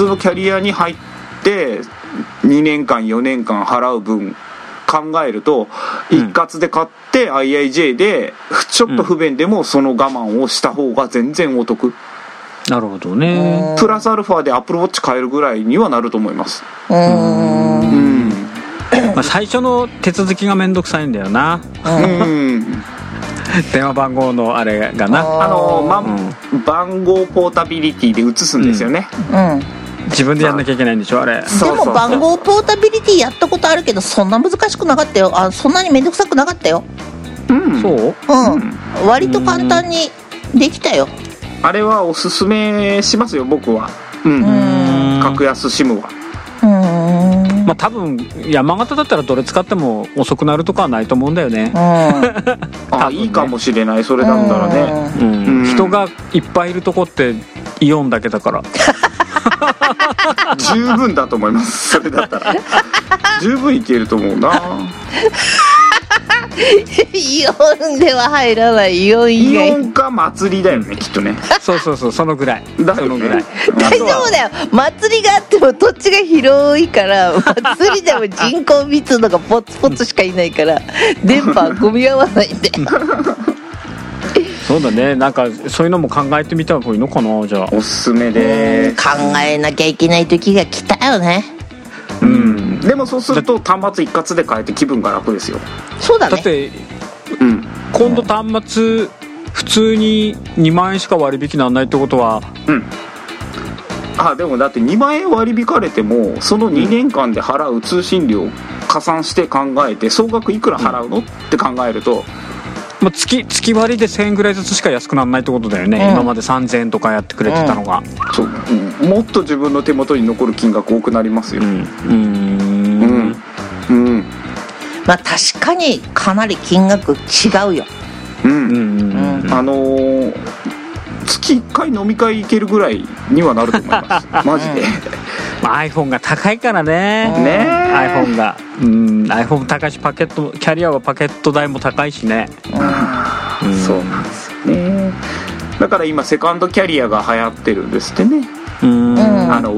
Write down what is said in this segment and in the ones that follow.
通のキャリアに入って2年間4年間払う分考えるとうん。一括で買って IIJ でちょっと不便でもその我慢をした方が全然お得。なるほどね。プラスアルファで AppleWatch 買えるぐらいにはなると思います。うーん。うん。まあ、最初の手続きがめんどくさいんだよな。うん。電話番号のあれがな。あの、まうん。番号ポータビリティで移すんですよね、うん自分でやんなきゃいけないんでしょあれ。でも番号ポータビリティやったことあるけどそんな難しくなかったよ。あそんなに面倒くさくなかったよ。うん。そう？うん、割と簡単にできたよ。あれはおすすめしますよ僕は。うん。うん。格安 SIM は。うーん。まあ多分山形だったらどれ使っても遅くなるとかはないと思うんだよね。う あ、多分ね。いいかもしれないそれだったらね。うん、うん。人がいっぱいいるとこってイオンだけだから 十分だと思います。それだったら。十分いけると思うな。イオンでは入らない。イオン以イ外オンか祭りだよねきっとね。そうそうそうそのぐらい。だそのぐらい。大丈夫だよ。祭りがあっても土地が広いから祭りでも人口密度がポツポツしかいないから電波は混み合わないんで そうだね。なんかそういうのも考えてみた方がいいのかなじゃあ。おすすめで。考えなきゃいけない時が来たよね。うん。でもそうすると端末一括で変えて気分が楽ですよ。そうだね。だってうん今度端末普通に2万円しか割引なんないってことはうん。あでもだって2万円割り引かれてもその2年間で払う通信料加算して考えて総額いくら払うのって考えるとまあ、月月割りで1000円ぐらいずつしか安くならないってことだよね、うん。今まで3000円とかやってくれてたのが。そう。うんもっと自分の手元に残る金額多くなりますよ。うん。うーん。うん。うん。まあ確かにかなり金額違うよ。うん、うんうんうんあのー月1回飲み会行けるぐらいにはなると思います。マジで、まあ iPhone が高いからね。ね。え iPhone が。うん。iPhone も高いしパケットキャリアはパケット代も高いしね。うん。そうなんですよね。だから今セカンドキャリアが流行ってるんですってね、うん。うんあの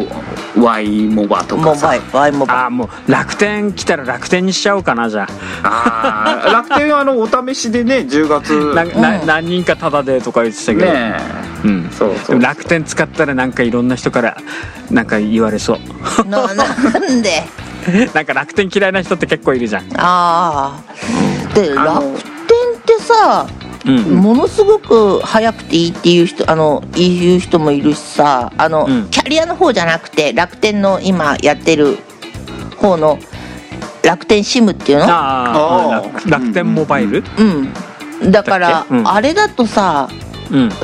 Y モバとかさ。モバイル Y モバイ。ああもう楽天来たら楽天にしちゃおうかなじゃあ。ー楽天はあのお試しでね10月。あななうん何人かタダでとか言ってたけど、ねうん。そうそう。楽天使ったらなんかいろんな人からなんか言われそう。ルななんで？なんか楽天嫌いな人って結構いるじゃん。ああで楽天ってさうん。ものすごく早くていいっていう人あの言う人もいるしさあの、うん。キャリアの方じゃなくて楽天の今やってる方の楽天 SIM っていうの？ああ楽楽天モバイル？うん。だからだうん。あれだとさうん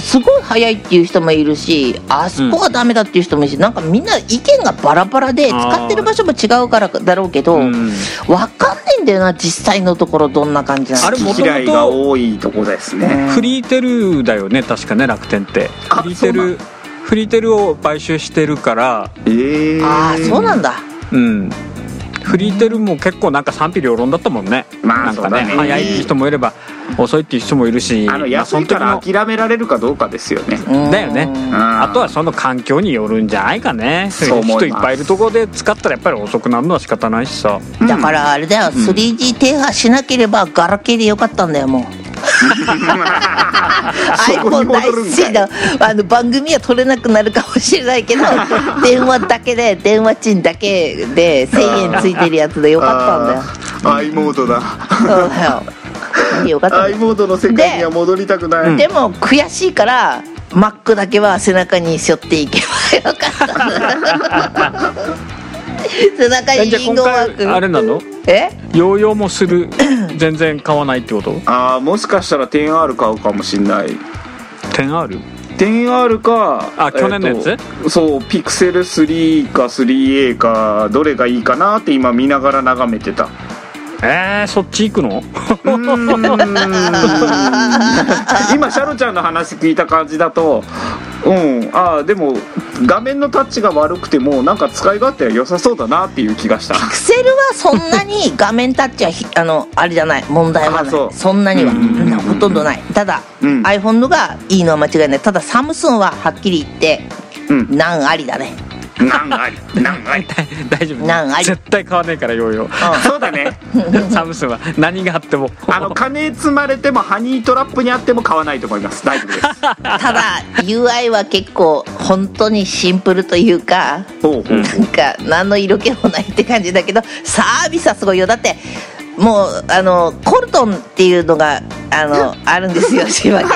すごい早いっていう人もいるしあそこはダメだっていう人もいるし、なんかみんな意見がバラバラで使ってる場所も違うからだろうけど、うん。わかんねえんだよな実際のところどんな感じなの。あれも嫌いが多いとこですね。フリーテルだよね確かね楽天って。あフリーテそうなルフリーテルを買収してるから。ええああそうなんだ。うん。フリーテルも結構なんか賛否両論だったもんね。まあなんかそうだね。早い人もいれば遅いっていう人もいるしあのまあ安いからその時諦められるかどうかですよね。うん。だよね。ああとはその環境によるんじゃないかね。そう思います。人いっぱいいるところで使ったらやっぱり遅くなるのは仕方ないしさ。だからあれだよ、3G 停波しなければガラケーでよかったんだよもう。iPhone 大好きだ。あの番組は取れなくなるかもしれないけど 電話だけで電話賃だけで1000円ついてるやつでよかったんだよ。i モードだ。そうだよよかった。i よモードの世界には戻りたくない、でも悔しいからマックだけは背中に背負っていけば よかった。背中にえじゃあ今リンゴマー回あクれなの？え？ヨーヨーもする全然買わないってこと？ああもしかしたら 10R 買うかもしんない。10R? 10R かあ去年のやつ？えーとそうピクセル3か 3A かどれがいいかなって今見ながら眺めてたえー、そっち行くの？今シャロちゃんの話聞いた感じだとうん。ああでも画面のタッチが悪くてもなんか使い勝手は良さそうだなっていう気がした。ピクセルはそんなに画面タッチはひあのあれじゃない問題はない。あそう。そんなにはうん。ほとんどない。ただ、うん。iPhone のがいいのは間違いない。ただサムスンははっきり言ってうん。難ありだねなんありなんあり。大丈夫。なんあり。絶対買わねえからヨーヨーそうだね。サムスンは。何があっても。あの金積まれてもハニートラップにあっても買わないと思います。大丈夫です。ただ UI は結構本当にシンプルというかほうほう。なんか何の色気もないって感じだけどサービスはすごいよ。だってもうあのコルトンっていうのがあの あるんですよ島根に。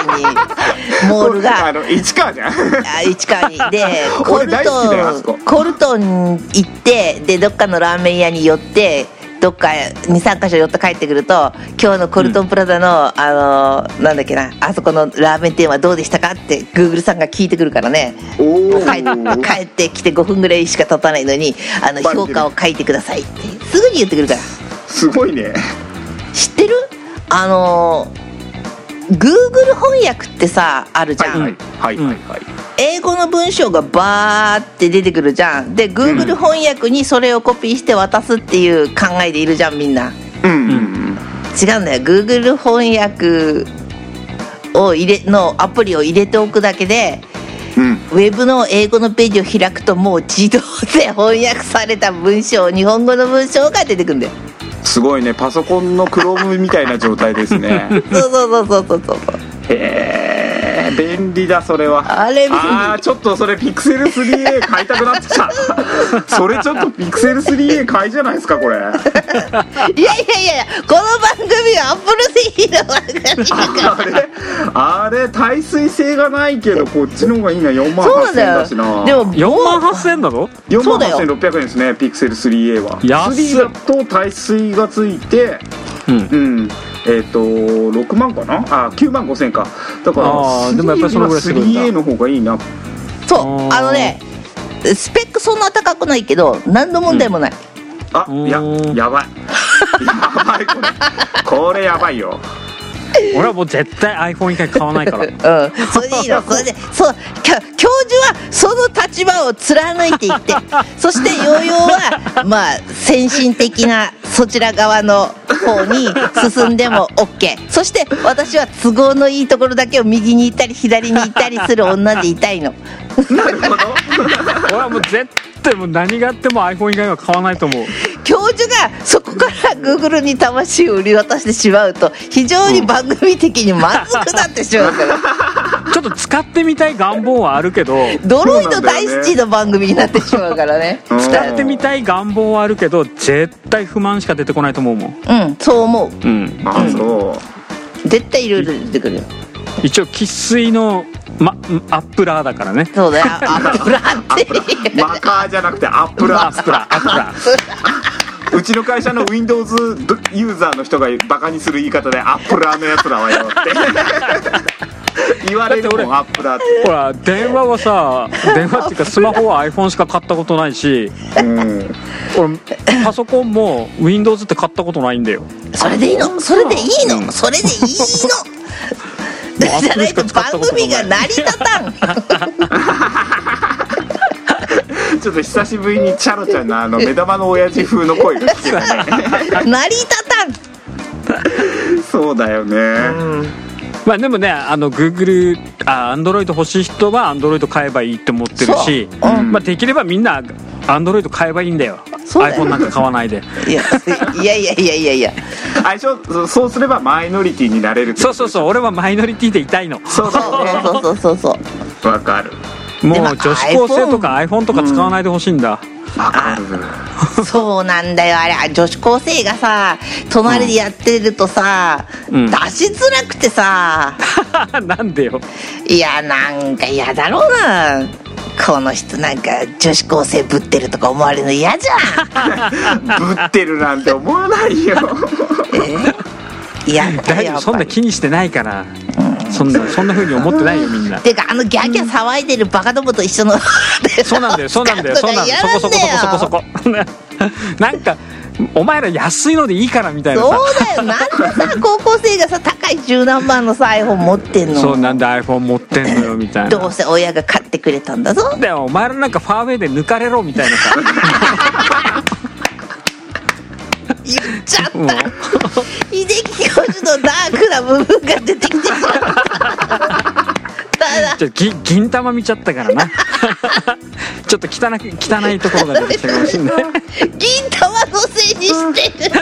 モールが。あの市川じゃん。あ市川に。で コルトンコルトン行ってでどっかのラーメン屋に寄ってどっか23箇所寄って帰ってくると今日のコルトンプラザの、あのなんだっけなあそこのラーメン店はどうでしたかってグーグルさんが聞いてくるからね。帰帰ってきて5分ぐらいしか経たないのにあの評価を書いてくださいってすぐに言ってくるからすごいね。知ってる？あの Google 翻訳ってさあるじゃん、はいはい。はいはい英語の文章がバーって出てくるじゃん。で Google 翻訳にそれをコピーして渡すっていう考えでいるじゃんみんな。うんうん。うん。違うんだよ。Google 翻訳を入れのアプリを入れておくだけでうん。ウェブの英語のページを開くともう自動で翻訳された文章日本語の文章が出てくるんだよすごいね。パソコンのクロームみたいな状態ですね。そうそうそうそうそうそう。へえ便利だそれは。あれ便利。あーちょっとそれピクセル 3A 買いたくなってきた。それちょっとピクセル 3A 買いじゃないですかこれ。いやいやいやいやこの番組はアップル製品の番組だから。あれあれ耐水性がないけどこっちの方がいいな。4万8000そうな。んだしなでも4万8000円なの4万そうだよ8600円ですねピクセル 3A は。安い3だと耐水がついてうん。うんえっ、と6万かな？あ9万5000か。だからあーでもやっぱりそのぐらいするんだ。3A の方がいいな。そうあのねスペックそんな高くないけど何の問題もない、あいやうん。やばい。やばいこれ。これやばいよ 俺はもう絶対 iPhone 以外買わないから。うん、それでいいの。それでそう教授はその立場を貫いていって。そしてヨーヨーはまあ先進的なそちら側の方に進んでも OK そして私は都合のいいところだけを右に行ったり左に行ったりする女でいたいの。なるほど。俺はもう絶対もう何があっても iPhone 以外は買わないと思う教授がそこから Google に魂を売り渡してしまうと非常に番組的にまずくなってしまうから。ちょっと使ってみたい願望はあるけど。ドロイド大好きの番組になってしまうからね。うん使ってみたい願望はあるけど絶対不満しか出てこないと思うもん。うんそう思う。うん。あそ絶対いろいろ出てくるよ。一応生粋の、ま、アップラーだからね。そうだよ。アップラって。う マカーじゃなくてアップラアップラー。アップラーうちの会社の Windows ユーザーの人がバカにする言い方でアップラーのやつらはよって。言われるもんアップラーって。ほら電話はさ電話っていうかスマホは iPhone しか買ったことないし。うん。俺パソコンも Windows って買ったことないんだよ。それでいいの？それでいいの？それでいいの？じゃないと番組が成り立たん ちょっと久しぶりにチャロちゃんのあの目玉の親父風の声が聞けたね。成り立たん。そうだよね、まあでもねあの Google あ Android 欲しい人は Android 買えばいいって思ってるし、そう。うん。まあ、できればみんな Android 買えばいいんだよ。そうだよ。iPhone なんか買わないで。いやいやいやいやいやいや。相性そそうすればマイノリティになれるそうそうそう俺はマイノリティでいたいのそうだそうねそうそうそうそうわかるもう女子高生とか iPhone とか使わないでほしいんだ、わかるそうなんだよ。あれ女子高生がさ隣でやってるとさ、うん。出しづらくてさ。なんでよ。いやなんか嫌だろうな。この人なんか女子高生ぶってるとか思われるの嫌じゃん。ぶってるなんて思わないよ。嫌だ大丈夫。よやそんな気にしてないから、そんなそんな風に思ってないよ みんな。てかあのギャーギャー騒いでるバカどもと一緒のそうなんだよそうなんだよ そうなんだよ。そこそこそこそこそこ。なんかお前ら安いのでいいからみたいなさ。そうだよ。なんでさ高校生がさ高い十何万のさ iPhone 持ってんの？そうなんで iPhone 持ってんのよみたいな。どうせ親が買ってくれたんだぞ。だよお前らなんかファーウェイで抜かれろみたいなさ。言っちゃった。もう。秀樹教授のダークな部分が出てきて。しまっちょ銀銀玉見ちゃったからな。ちょっと汚く汚いところが出てきたかもしれない。銀玉のせいにしてる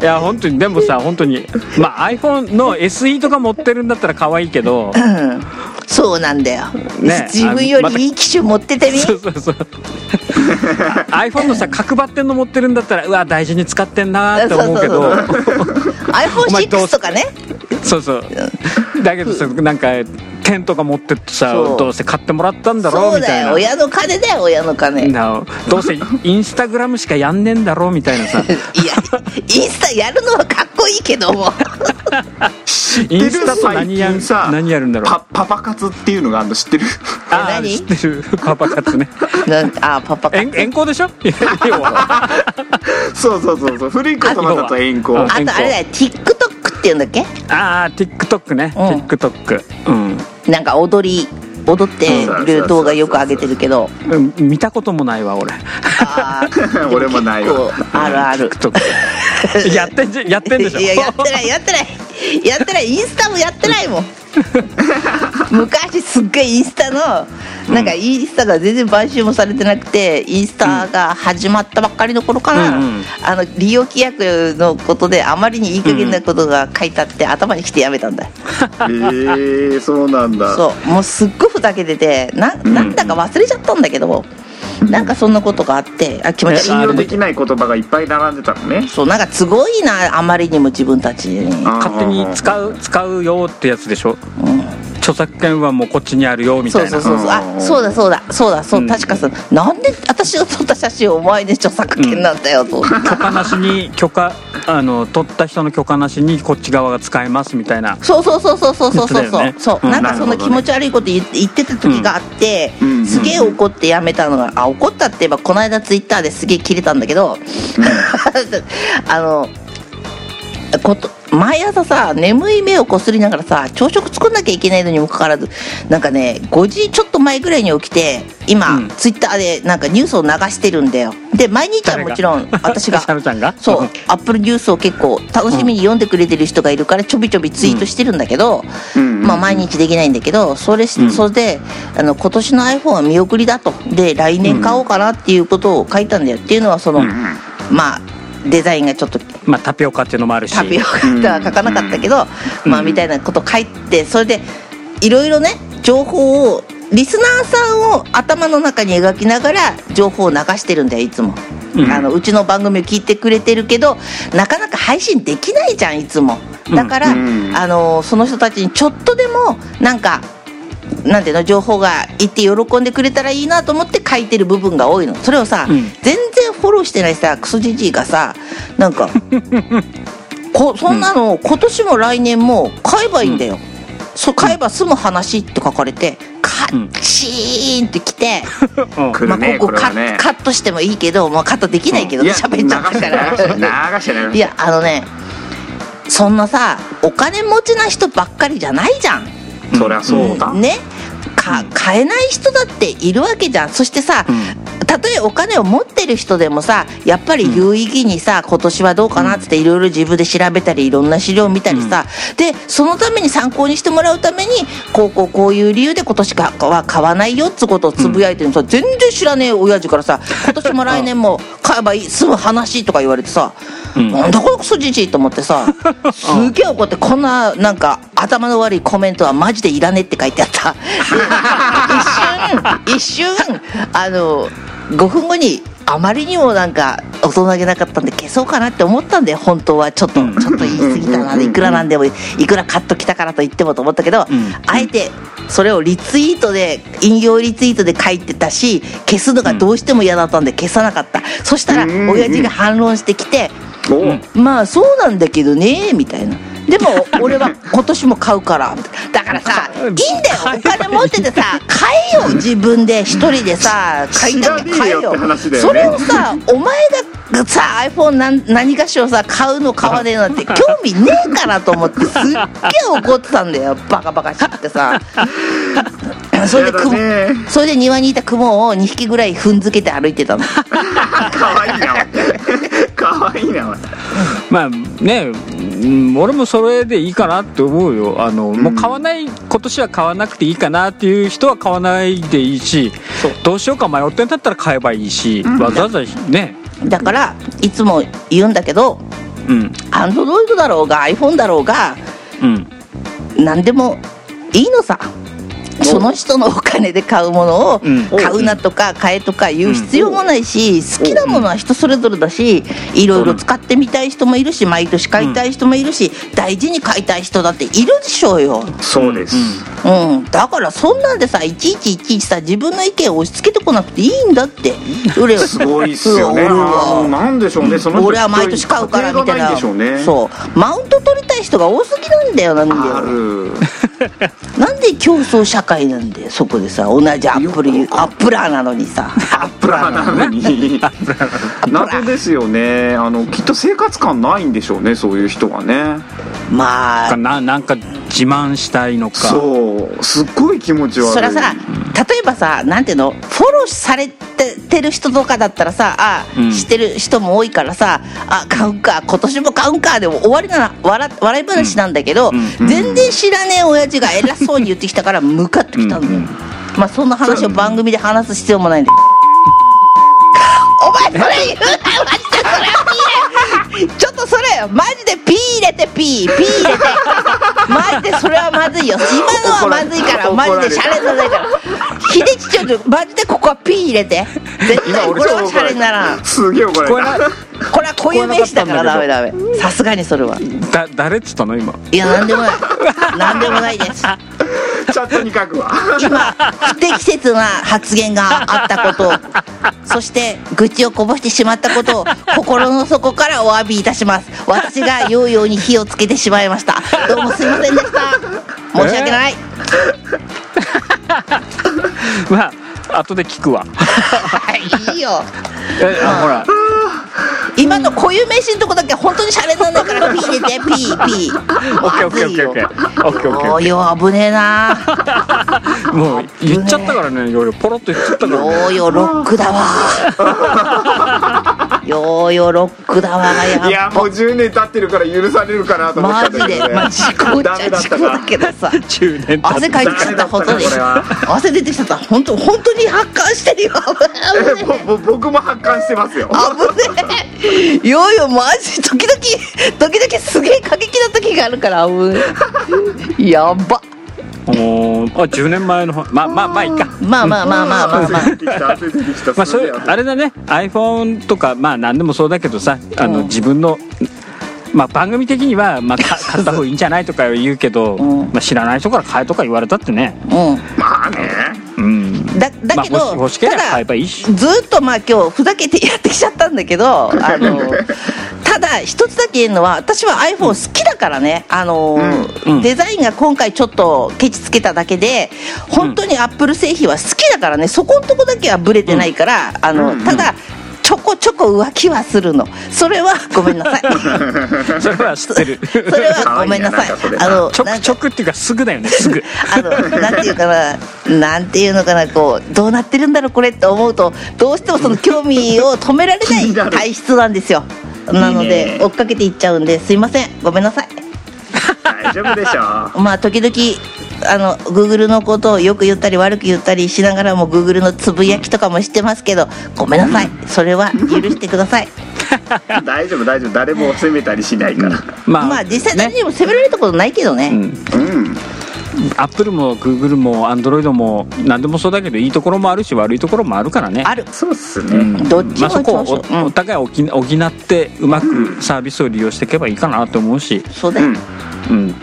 いや本当にでもさ本当にまあ iPhone の SE とか持ってるんだったら可愛いけどうん。そうなんだよ、ね自分よりいい機種持っててみ、そうそうそう。iPhone のさ角張ってんの持ってるんだったらうわ大事に使ってんなーって思うけど。お前どう iPhone6 とかね。そうそう。だけどさなんか点とか持ってってさそう。どうせ買ってもらったんだろそううみたいな。だよ親の金だよ親の金。どうせ インスタグラムしかやんねえんだろうみたいなさ。インスタやるのはかっこいいけども。知ってるインスタと最何や近さ何やるんだろう。パパパ活っていうのがあるの知ってる？あー何？知ってる。パパ活ね。あパパ遠遠行でしょ？そうそうそうそう。古い言葉だと遠行。ああとあれだよ。TikTok っていうんだっけ？ああ TikTok ね、うん。TikTok うんなんか踊り踊ってる動画よく上げてるけど。うん見たこともないわ俺。俺もないわ。あるある。やってんじゃやってんでしょ。いややってないやってない。やってない。インスタもやってないもん 昔すっごいインスタのなんかインスタが全然買収もされてなくてインスタが始まったばっかりの頃かな、うんうん。あの利用規約のことであまりにいい加減なことが書いてあって、頭にきてやめたんだよ。へえそうなんだ。そう。もうすっごいふざけててななんだか忘れちゃったんだけど、なんかそんなことがあってあ気持ち悪い。信用できない言葉がいっぱい並んでたのね。そうなんかすごいなあまりにも自分たちに。あ勝手に使う使うよってやつでしょ？うん著作権はもうこっちにあるよみたいな。そうそうそうそう。あそうだそうだ。そうだそう、うん。確かさなんで私が撮った写真お前に著作権なんだよと、許可なしに許可あの取った人の許可なしにこっち側が使えますみたいな。そうそうそうそうそうそうそう。そう、ね。そう、うん。なんかその気持ち悪いこと言って言ってた時があって、うん。うん。すげえ怒ってやめたのがあ怒ったって言えばこの間ツイッターですげえ切れたんだけど、あのこと毎朝さ眠い目をこすりながらさ朝食作んなきゃいけないのにもかかわらずなんかね5時ちょっと前ぐらいに起きて今、うん。ツイッターでなんかニュースを流してるんだよ。で毎日はもちろん私が。シャルちゃんが？そうアップルニュースを結構楽しみに読んでくれてる人がいるからちょびちょびツイートしてるんだけど、うんまあ毎日できないんだけどそれそれであの今年の iPhone は見送りだと。で来年買おうかなっていうことを書いたんだよ。っていうのはその、まあデザインがちょっとまあタピオカっていうのもあるし。タピオカとは書かなかったけど、まあみたいなこと書いてそれでいろいろね情報をリスナーさんを頭の中に描きながら情報を流してるんだよいつも、うん。あのうちの番組を聞いてくれてるけどなかなか配信できないじゃんいつも。だから、うん。あのその人たちにちょっとでもなんかなんていうの情報がいって喜んでくれたらいいなと思って書いてる部分が多いの。それをさ、うん。全然フォローしてないさクソじじいがさなんか こそんなの今年も来年も買えばいいんだよ、そう買えば済む話って書かれてカッチーンってきて、うん。来まあ、ここカ,、これはね。カットしてもいいけど、まあ、カットできないけどいや喋、っちゃったか流ら。して流して流していやあのねそんなさお金持ちな人ばっかりじゃないじゃん。そりゃそうだ。ねか買えない人だっているわけじゃん。そしてさ、たとえお金を持ってる人でもさやっぱり有意義にさ、今年はどうかなっていろいろ自分で調べたりいろんな資料を見たりさ、でそのために参考にしてもらうためにこうこうこういう理由で今年かは買わないよっつことをつぶやいてるのさ、全然知らねえ親父からさ今年も来年も買えばいい済む話とか言われてさ、うんなんだこのクソじじいと思ってさ すげえ怒ってこんななんか頭の悪いコメントはマジでいらねえって書いてあった。一瞬一瞬あの5分後にあまりにもなんか大人げなかったんで消そうかなって思ったんで本当は。ちょっと、うん。ちょっと言い過ぎたな。でいくらなんでもいくらカット来たからと言ってもと思ったけど、うん。あえてそれをリツイートで引用リツイートで書いてたし消すのがどうしても嫌だったんで消さなかった、そしたらうん。親父が反論してきて、まあそうなんだけどねみたいな。でも 俺は今年も買うから。だからさ いいんだよ。お金持っててさ買えよ自分で。一人でさ買いたきゃ買えよ。ね。それをさお前がさ iPhone 何何かしらさ買うの買わねえなんて 興味ねえからと思ってすっげえ怒ってたんだよ。バカバカしくてさ。それでね。それで庭にいた雲を2匹ぐらい踏んづけて歩いてたの。かわいいなか可愛いなまあねうん俺もそれでいいかなって思うよ。あの、もう買わない今年は買わなくていいかなっていう人は買わないでいいしどうしようか迷ってんだったら買えばいいし、わざわざね。だからいつも言うんだけどうん。アンドロイドだろうが iPhone だろうがうん。何でもいいのさその人のお金で買うものをうん。買うなとか買えとか言う必要もないし好きなものは人それぞれだしいろいろ使ってみたい人もいるし毎年買いたい人もいるし大事に買いたい人だっているでしょうよ。そうです、うん、だからそんなんでさいちいちいちいちさ自分の意見を押し付けてこなくていいんだって。俺すごいっすよね。は。のなんでしょうね。その人俺は毎年買うからみたいな。家庭がないんでしょうね。そう。マウント取りたい人が多すぎなんだよなんだあよるなんで競争社会なんだよそこでさ同じアップルアップラーなのにさアップラーなのに。謎ですよね。あのきっと生活感ないんでしょうねそういう人はね。まあ。ななんか自慢したいのか。そう。すっごい気持ち悪い。そりゃさ例えばさなんていうのフォローされててる人とかだったらさあ、うん。知ってる人も多いからさあ買うんか今年も買うんかでも終わりなら笑笑い話なんだけど、うん。全然知らねえ親父が偉そうに言ってきたから ムカッときたんだよ、うん。まあそんな話を番組で話す必要もないんでお前それ言うなマジでそれはピーちょっとそれマジでピー入れてピーピー入れて。マジでそれはまずいよ。今のはまずいからマジでシャレにならないから秀樹ちょっとマジでここはピー入れて。絶対これはシャレになら。んすげえ怒られこれたこれは固有名詞だからダメダメ。さすがにそれは。だ誰っつったの今？いやなんでもない。なんでもないです。チャットに書くわ。今不適切な発言があったことそして愚痴をこぼしてしまったことを心の底からお詫びいたします。私がヨーヨーに火をつけてしまいました。どうもすいませんでした。申し訳ない まあ後で聞くわ。いいよ。えあほら。今の固有名詞のとこだけ本当にシャレになんないからピー入れてピーピー。オッケーオッケーオッケーオッケー。オッケーオッケー。ヨーヨー危ねえな。もう言っちゃったからねいろいろ。ポロッと言っちゃったからヨーヨーロックだわヨーヨーロックだわやっぱ。いやもう10年経ってるから許されるかなと思ったマジで、んだけどね。まあ、事故っちゃだったか。事故だけどさ。10年経って汗かいてきちゃった本当に汗出てきちゃった。本当本当に発汗してるよ。危ねえぼぼ僕も発汗してますよ。危ねえ。よいよマジ時々時々すげえ過激な時があるから危ねえ。やばおーあ10年前のまあまあまあいいか。まあまあまあまあまあ。まあまあそれあれだね。iPhone とかまあ何でもそうだけどさあのうん。自分のまあ番組的にはまあか 買った方がいいんじゃないとか言うけどうん。まあ知らない人から買えとか言われたってね。うん。まあね。うん。だだけど、まあ欲し欲しければただ買えばいいし。ずっとまあ今日ふざけてやってきちゃったんだけどあの ただ一つだけ言えるのは私は iPhone 好きだからね、あのうんうん。デザインが今回ちょっとケチつけただけで本当にアップル製品は好きだからね。そこのとこだけはブレてないから、あのただちょこちょこ浮気はするの。それはごめんなさい。それは知ってる。それはごめんなさい。あのちょくちょくっていうかすぐだよねすぐ。あのなんていうかななんていうのかなこうどうなってるんだろうこれって思うとどうしてもその興味を止められないる。体質なんですよ。なのでね。追っかけていっちゃうんですいません。ごめんなさい。大丈夫でしょ まあ時々あの Google のことをよく言ったり悪く言ったりしながらも Google のつぶやきとかもしてますけどごめんなさい。それは許してください。大丈夫大丈夫。誰も責めたりしないから。ままあ実際誰にも責められたことないけどね。うん。うん。アップルもグーグルもアンドロイドも何でもそうだけどいいところもあるし悪いところもあるからね。ある。そうっすね。うん。どっちもまあ、そこをおお互い補補ってうまくサービスを利用していけばいいかなと思うし、そうだよ、うんうん、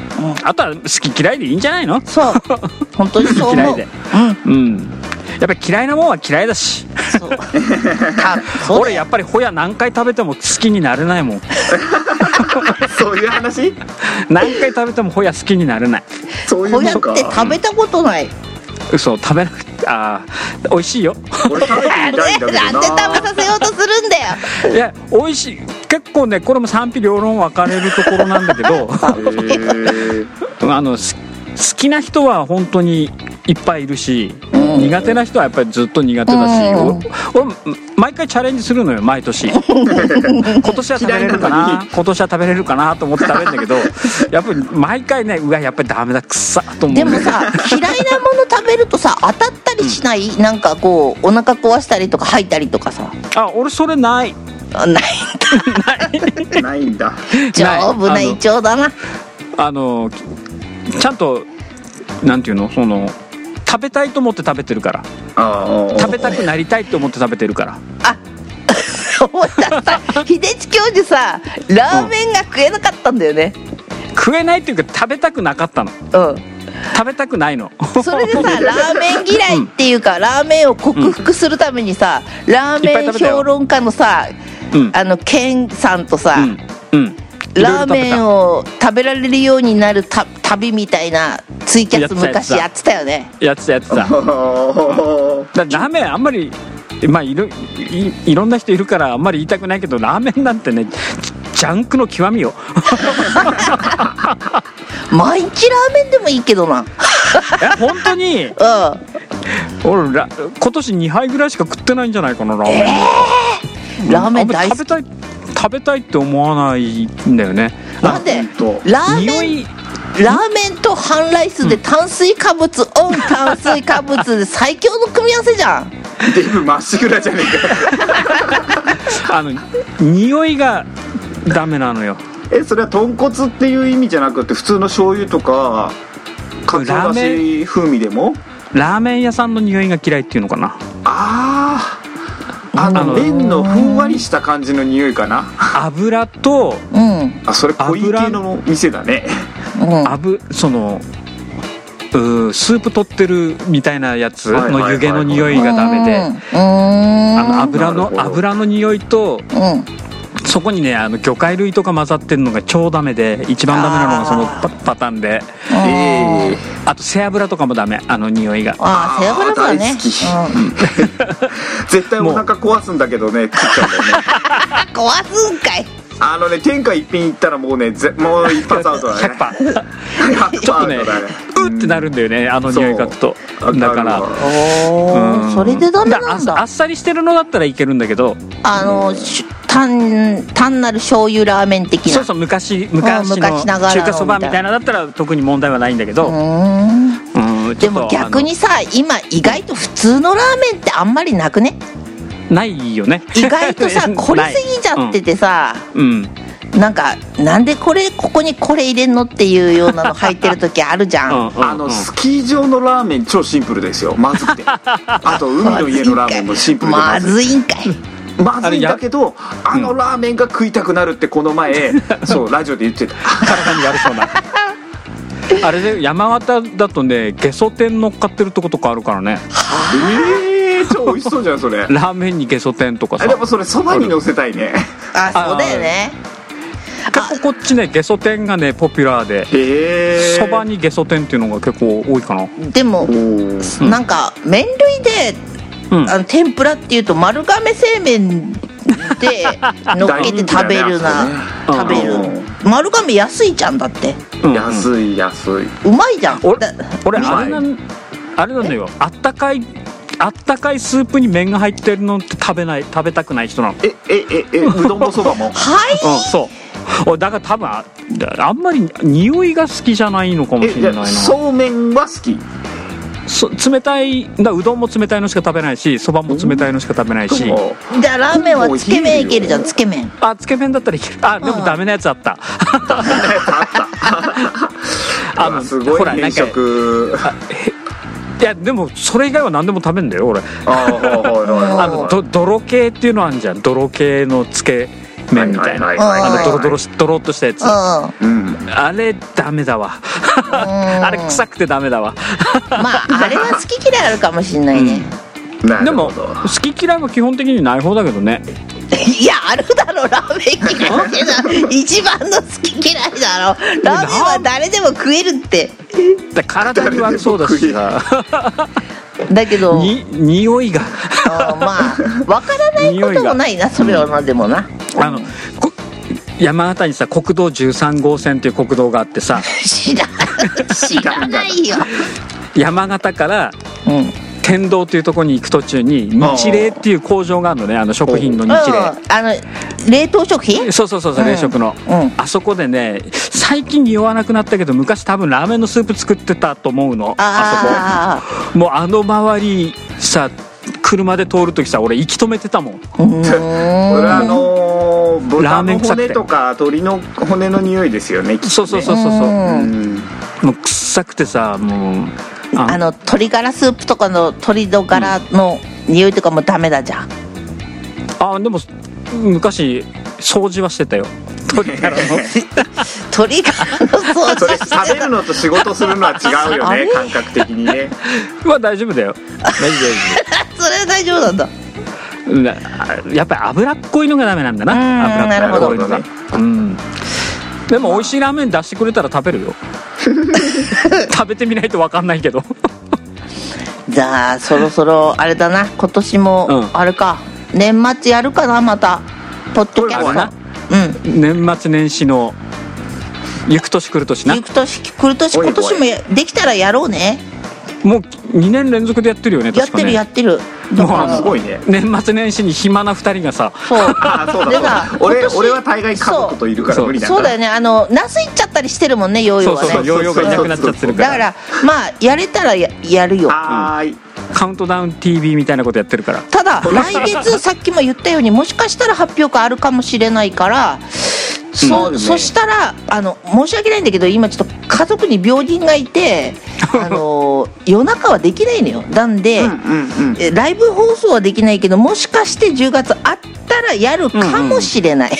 あとは好き嫌いでいいんじゃないの？そう。本当にそう思う嫌いで。うん。うん。やっぱり嫌いなもんは嫌いだし。そう。俺やっぱりホヤ何回食べても好きになれないもん。そういう話？何回食べてもホヤ好きになれない。そういうこうやっのかて食べたことない。嘘食べなくてああ美味しいよ。俺食べてみたいんだけどな。なんで食べさせようとするんだよ。いや美味しい。結構ねこれも賛否両論分かれるところなんだけど。あのす好きな人は本当にいっぱいいるしうん苦手な人はやっぱりずっと苦手だし、うん。毎回チャレンジするのよ毎年。今年は食べれるかな今年は食べれるかなと思って食べるんだけど やっぱり毎回ねうわやっぱりダメだくっさと思うでもさ嫌いなもの食べるとさ当たったりしない、なんかこうお腹壊したりとか吐いたりとかさ。あ俺それない。あないないんだ。丈夫な胃腸だな。あのちゃんとなんていうの？その食べたいと思って食べてるから。食べたくなりたいと思って食べてるから。あ 思った。さ秀地教授さラーメンが食えなかったんだよね。食えないっていうか食べたくなかったの。うん。食べたくないの。それでさ ラーメン嫌いっていうか、ラーメンを克服するためにさ、ラーメン評論家のさうん。あのケンさんとさ、うん。うんラーメンをを食べられるようになるた旅みたいなツイキャスやってた昔やってたよね。やってたやってた。ラーメンあんまりまあいろいいろんな人いるからあんまり言いたくないけどラーメンなんてねジャンクの極みよ。毎日ラーメンでもいいけどな。え本当に？う俺ら今年2杯ぐらいしか食ってないんじゃないかなラーメン、んラーメン大好き。食べたい食べたいって思わないんだよね。なんで？と。ラー匂メン？い？ラーメンと半ライスで炭水化物、オン炭水化物で最強の組み合わせじゃん。デブまっしぐらじゃねえか あの匂いがダメなのよ。えそれは豚骨っていう意味じゃなくて普通の醤油とかかつおだラーメし風味でも？ラーメン屋さんの匂いが嫌いっていうのかな。あああの麺のふんわりした感じの匂いかな？油とうん。あそれ濃い系の店だね。うん。油そのうースープ取ってるみたいなやつの湯気の匂いがダメで。あの油の油の匂いとうん。そこにねあの魚介類とか混ざってるのが超ダメで一番ダメなのがそのパパターンで。ええあと背脂とかもダメ。あの匂いが。ああ背脂だね。大好き。うん、絶対お腹壊すんだけどね食っちゃうんだよね。壊すんかいあのね天下一品いったらもうねぜもう一発 アウトだね。100%パー100%ちょっとね。うってなるんだよねあの匂い嗅ぐとだから。うん。ーそれでダメなんだ。あっさりしてるのだったらいけるんだけど。あのし単単なる醤油ラーメン的な。そうそう昔昔の昔ながらの。中華そばみたいなだったら特に問題はないんだけど、うーんでも逆にさ今意外と普通のラーメンってあんまりなくね？ないよね。意外とさ 凝りすぎちゃっててさ、うん、うん。なんかなんでこれここにこれ入れんのっていうようなの入ってる時あるじゃん、うんうんあのスキー場のラーメン超シンプルですよ。まずくて。あと海の家のラーメンもシンプルでままずい。ずいんかい。まずいんだけどあのラーメンが食いたくなるってこの前 そうラジオで言ってた。体に悪そうな。あれで山形だとねゲソ天乗っかってるとことかあるからね。ええー、超美味しそうじゃんそれ。ラーメンにゲソ天とかさ。あでもそれそばに乗せたいね。あそうだよね。結構こっちねゲソ天がねポピュラーで。へえ。そばにゲソ天っていうのが結構多いかな。でもなんか麺類でうん。あの天ぷらっていうと丸亀製麺で 乗っけて食べるな、大食べる。うん。丸亀安いじゃんだって。安い安い。うまいじゃん。俺あれなんあれなんだよ。あったかいあったかいスープに麺が入ってるのって食べない食べたくない人なの。ええええうどんもそばも？はい。うんそう。俺だから多分ああんまり匂いが好きじゃないのかもしれないな。そうめんは好き？そ冷たいだうどんも冷たいのしか食べないしそばも冷たいのしか食べないし。もじゃあラーメンはつけ麺いけるじゃんつけ麺。あつけ麺だったらいける。あでうん。もダメなやつあった。あ あのすごい変ほらなんか色いやでもそれ以外は何でも食べんだよ俺。あはいはいはい あのど泥系っていうのあるじゃん。泥系のつけ麺みたいな。はいはいはいあのドロドロしドロっとしたやつ。うん。うん。あれダメだわ。あれ臭くてダメだわ。まああれは好き嫌いあるかもしんないね、なでも好き嫌いは基本的にない方だけどね。いやあるだろラーメン嫌いってな一番の好き嫌いだろ。ラーメンは誰でも食えるってだ体に悪そうだし。さ だけどに匂いが。あまあわからないこともないなそれはなでもな。あのこ山形にさ国道13号線っていう国道があってさ。知ら知らないよ。山形からうん。キ県道っていうところに行く途中に日霊っていう工場があるのねあの食品のうん日霊あの冷凍食品？そうそうそうそううん。冷食の、うん。あそこでね最近言わなくなったけど昔多分ラーメンのスープ作ってたと思うの。ああそこ。もうあの周りさ車で通る時さ俺息止めてたもん。あうーん。これあのーラー豚のメン臭くて。骨とか鶏の骨の匂いですよね。そうそうそうそうそう。うん。もう臭くてさもうああの鶏ガラスープとかの鶏のガラの匂いとかもダメだじゃん。あでも昔掃除はしてたよ。鳥からの。鶏ガラの それ掃除食べるのと仕事するのは違うよね感覚的にね。は大丈夫だよ。大丈 それは大丈夫なんだ。夫大丈夫うんやっぱり脂っこいのがダメなんだな。脂っこいのが。なるうん。でも美味しいラーメン出してくれたら食べるよ 食べてみないと分かんないけど。じゃあそろそろあれだな。今年もうん。あれか、年末やるかなまた。ポッドキャスト。うん。年末年始の行く年来る年な。行く年来る年おいおい。今年もやできたらやろうね。もう2年連続でやってるよねやってる確かねやってる。だかもうらすごいね。年末年始に暇な2人がさ。そう。あそうだそうでさだ俺俺は大概家族といるからそう。無理だ。そうだよね。あの那須行っちゃったりしてるもんねヨーヨーはね。そうそうヨーヨーがいなくなっちゃってるから。だからまあやれたらややるよ。はーい。カウントダウン TV みたいなことやってるから。ただ来月さっきも言ったようにもしかしたら発表会あるかもしれないからそ,、うん。そしたらあの申し訳ないんだけど今ちょっと家族に病人がいてあの夜中はできないのよ。なんで、うんうんうん。えライブ放送はできないけどもしかして10月あったらやるかもしれない、オ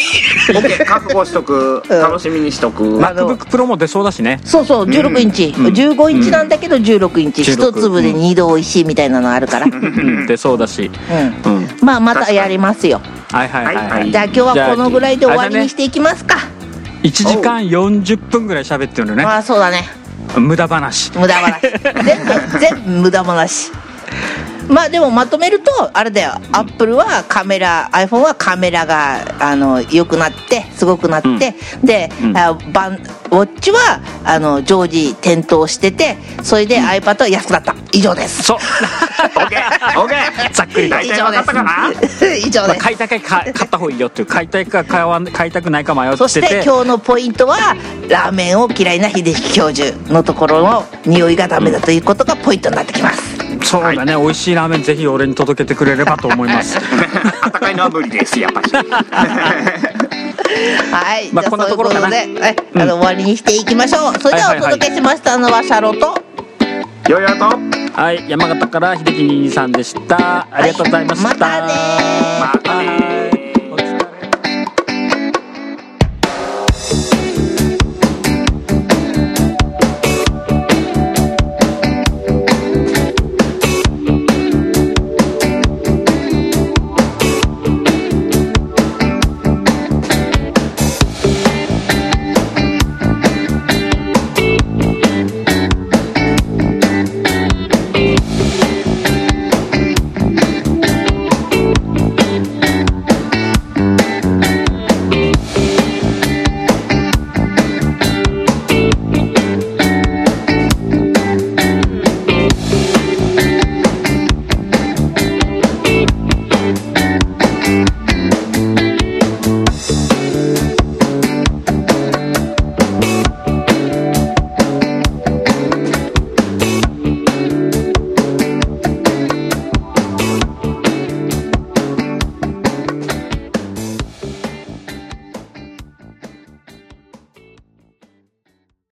ッケー。覚悟しとく。うん。楽しみにしとく。まあの MacBook Pro も出そうだしね。そうそう16インチ、うん。15インチなんだけど16インチ、うん一粒で二度おいしいみたいなのあるから、うん。うん出そうだし。うん。まあまたやりますよ。はいはいはいははいい。じゃあ今日はこのぐらいで終わりにしていきますか。1時間40分ぐらい喋ってるのね。ああそうだね無駄話。無駄話。全部全部無駄話。まあでもまとめるとあれだよ。アップルはカメラ iPhone はカメラがあの良くなってすごくなって、で、うん。あバンウォッチはあの常時点灯しててそれで iPad は安くなった。以上です。そう。オッケーオッケーざっくり 大体分かったかな？以上まあです買いたいか買った方がいいよっていう買いたいか買わん買いたくないか迷そして。ってて今日のポイントはラーメンを嫌いな秀樹教授のところの匂いがダメだということがポイントになってきます。そうだね。美味しいラーメンぜひ俺に届けてくれればと思います。あったかいのは無理ですやっぱしはい、まあこんなところかな。じゃあそういうことで、はい。あの終わりにしていきましょう。それではお届けしましたのはシャロと、よよと。はい。山形から秀樹兄さんでした。ありがとうございました、はい。またねー。またねー